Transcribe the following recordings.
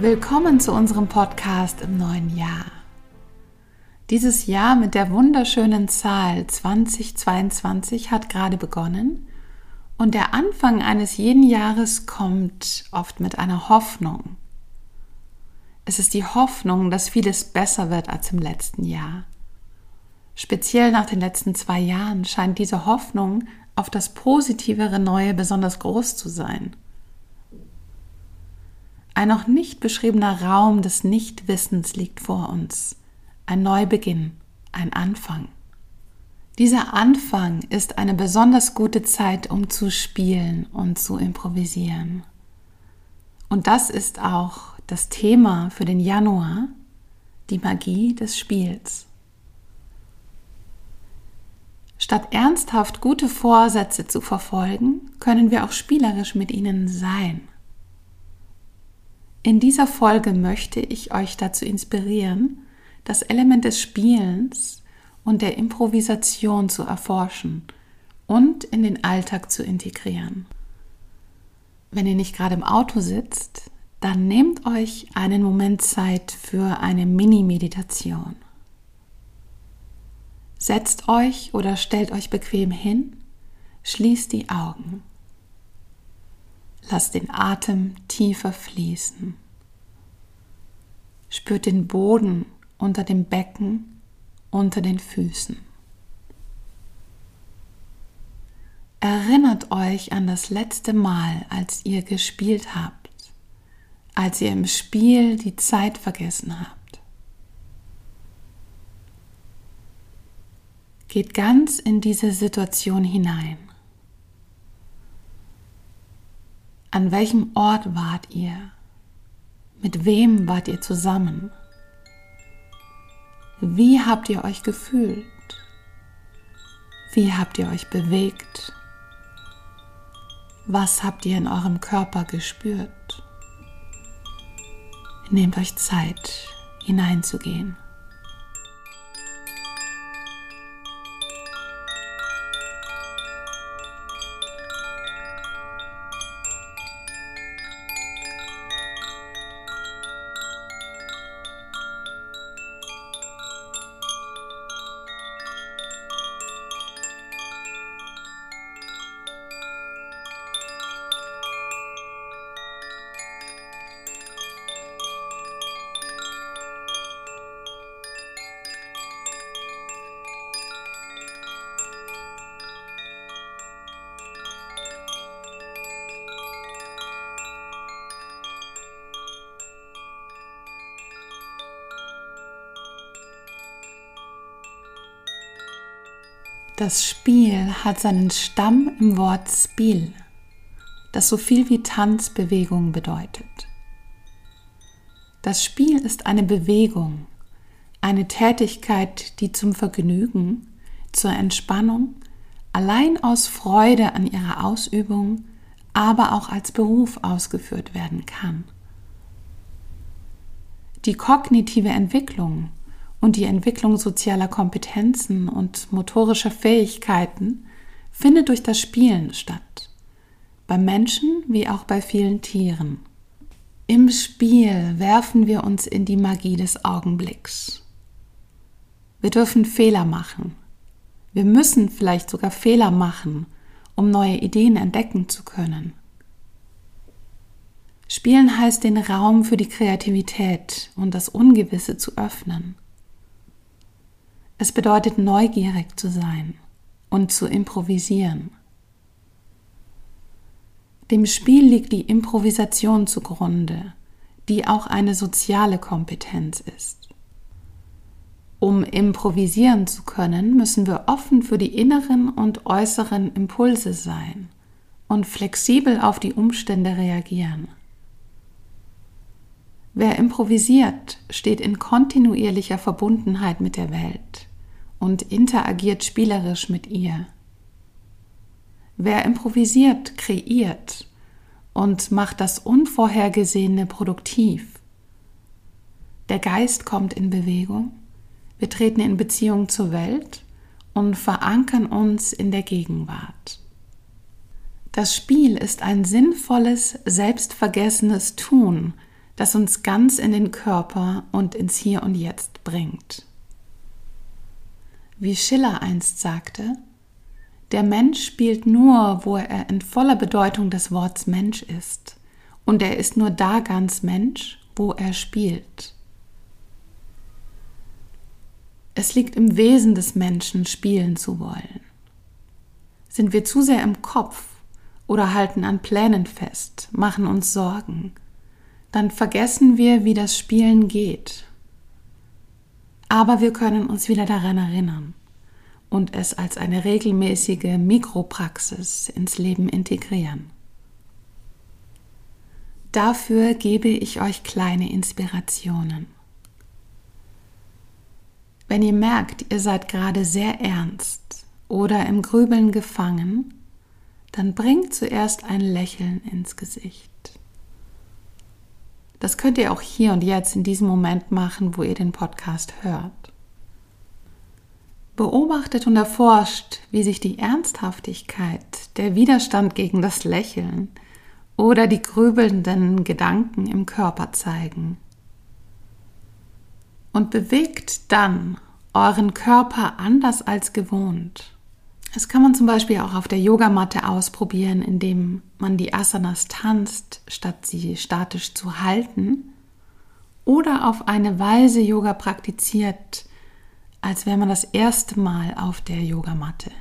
Willkommen zu unserem Podcast im neuen Jahr. Dieses Jahr mit der wunderschönen Zahl 2022 hat gerade begonnen und der Anfang eines jeden Jahres kommt oft mit einer Hoffnung. Es ist die Hoffnung, dass vieles besser wird als im letzten Jahr. Speziell nach den letzten zwei Jahren scheint diese Hoffnung auf das positivere Neue besonders groß zu sein. Ein noch nicht beschriebener Raum des Nichtwissens liegt vor uns. Ein Neubeginn, ein Anfang. Dieser Anfang ist eine besonders gute Zeit, um zu spielen und zu improvisieren. Und das ist auch das Thema für den Januar, die Magie des Spiels. Statt ernsthaft gute Vorsätze zu verfolgen, können wir auch spielerisch mit ihnen sein. In dieser Folge möchte ich euch dazu inspirieren, das Element des Spielens und der Improvisation zu erforschen und in den Alltag zu integrieren. Wenn ihr nicht gerade im Auto sitzt, dann nehmt euch einen Moment Zeit für eine Mini-Meditation. Setzt euch oder stellt euch bequem hin, schließt die Augen. Lasst den Atem tiefer fließen. Spürt den Boden unter dem Becken, unter den Füßen. Erinnert euch an das letzte Mal, als ihr gespielt habt, als ihr im Spiel die Zeit vergessen habt. Geht ganz in diese Situation hinein. An welchem Ort wart ihr? Mit wem wart ihr zusammen? Wie habt ihr euch gefühlt? Wie habt ihr euch bewegt? Was habt ihr in eurem Körper gespürt? Nehmt euch Zeit, hineinzugehen. Das Spiel hat seinen Stamm im Wort Spiel, das so viel wie Tanzbewegung bedeutet. Das Spiel ist eine Bewegung, eine Tätigkeit, die zum Vergnügen, zur Entspannung, allein aus Freude an ihrer Ausübung, aber auch als Beruf ausgeführt werden kann. Die kognitive Entwicklung und die Entwicklung sozialer Kompetenzen und motorischer Fähigkeiten findet durch das Spielen statt, bei Menschen wie auch bei vielen Tieren. Im Spiel werfen wir uns in die Magie des Augenblicks. Wir dürfen Fehler machen. Wir müssen vielleicht sogar Fehler machen, um neue Ideen entdecken zu können. Spielen heißt den Raum für die Kreativität und das Ungewisse zu öffnen. Es bedeutet neugierig zu sein und zu improvisieren. Dem Spiel liegt die Improvisation zugrunde, die auch eine soziale Kompetenz ist. Um improvisieren zu können, müssen wir offen für die inneren und äußeren Impulse sein und flexibel auf die Umstände reagieren. Wer improvisiert, steht in kontinuierlicher Verbundenheit mit der Welt und interagiert spielerisch mit ihr. Wer improvisiert, kreiert und macht das Unvorhergesehene produktiv. Der Geist kommt in Bewegung, wir treten in Beziehung zur Welt und verankern uns in der Gegenwart. Das Spiel ist ein sinnvolles, selbstvergessenes Tun, das uns ganz in den Körper und ins Hier und Jetzt bringt. Wie Schiller einst sagte, der Mensch spielt nur, wo er in voller Bedeutung des Wortes Mensch ist, und er ist nur da ganz Mensch, wo er spielt. Es liegt im Wesen des Menschen, spielen zu wollen. Sind wir zu sehr im Kopf oder halten an Plänen fest, machen uns Sorgen, dann vergessen wir, wie das Spielen geht. Aber wir können uns wieder daran erinnern und es als eine regelmäßige Mikropraxis ins Leben integrieren. Dafür gebe ich euch kleine Inspirationen. Wenn ihr merkt, ihr seid gerade sehr ernst oder im Grübeln gefangen, dann bringt zuerst ein Lächeln ins Gesicht. Das könnt ihr auch hier und jetzt in diesem Moment machen, wo ihr den Podcast hört. Beobachtet und erforscht, wie sich die Ernsthaftigkeit, der Widerstand gegen das Lächeln oder die grübelnden Gedanken im Körper zeigen und bewegt dann euren Körper anders als gewohnt. Das kann man zum Beispiel auch auf der Yogamatte ausprobieren, indem man die Asanas tanzt, statt sie statisch zu halten. Oder auf eine Weise Yoga praktiziert, als wäre man das erste Mal auf der Yogamatte.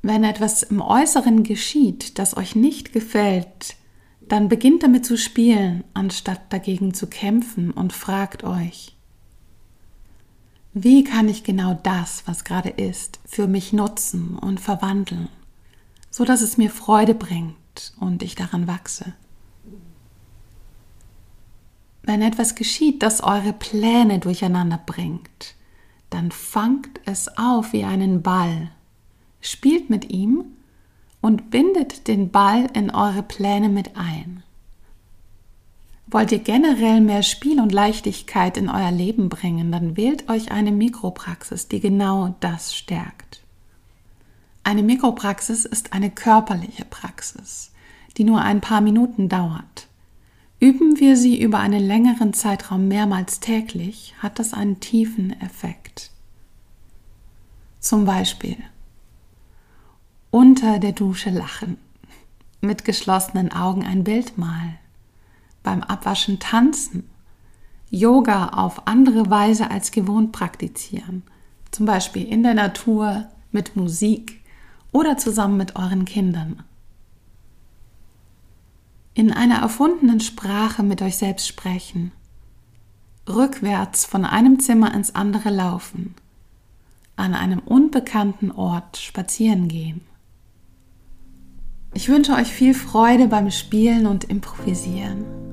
Wenn etwas im Äußeren geschieht, das euch nicht gefällt, dann beginnt damit zu spielen, anstatt dagegen zu kämpfen und fragt euch, wie kann ich genau das, was gerade ist, für mich nutzen und verwandeln, so dass es mir Freude bringt und ich daran wachse? Wenn etwas geschieht, das eure Pläne durcheinander bringt, dann fangt es auf wie einen Ball, spielt mit ihm und bindet den Ball in eure Pläne mit ein. Wollt ihr generell mehr Spiel und Leichtigkeit in euer Leben bringen, dann wählt euch eine Mikropraxis, die genau das stärkt. Eine Mikropraxis ist eine körperliche Praxis, die nur ein paar Minuten dauert. Üben wir sie über einen längeren Zeitraum mehrmals täglich, hat das einen tiefen Effekt. Zum Beispiel unter der Dusche lachen, mit geschlossenen Augen ein Bild malen, beim Abwaschen tanzen, Yoga auf andere Weise als gewohnt praktizieren, zum Beispiel in der Natur, mit Musik oder zusammen mit euren Kindern. In einer erfundenen Sprache mit euch selbst sprechen, rückwärts von einem Zimmer ins andere laufen, an einem unbekannten Ort spazieren gehen. Ich wünsche euch viel Freude beim Spielen und Improvisieren.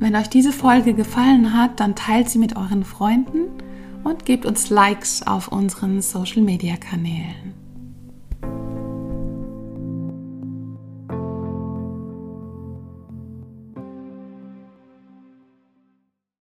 Wenn euch diese Folge gefallen hat, dann teilt sie mit euren Freunden und gebt uns Likes auf unseren Social-Media-Kanälen.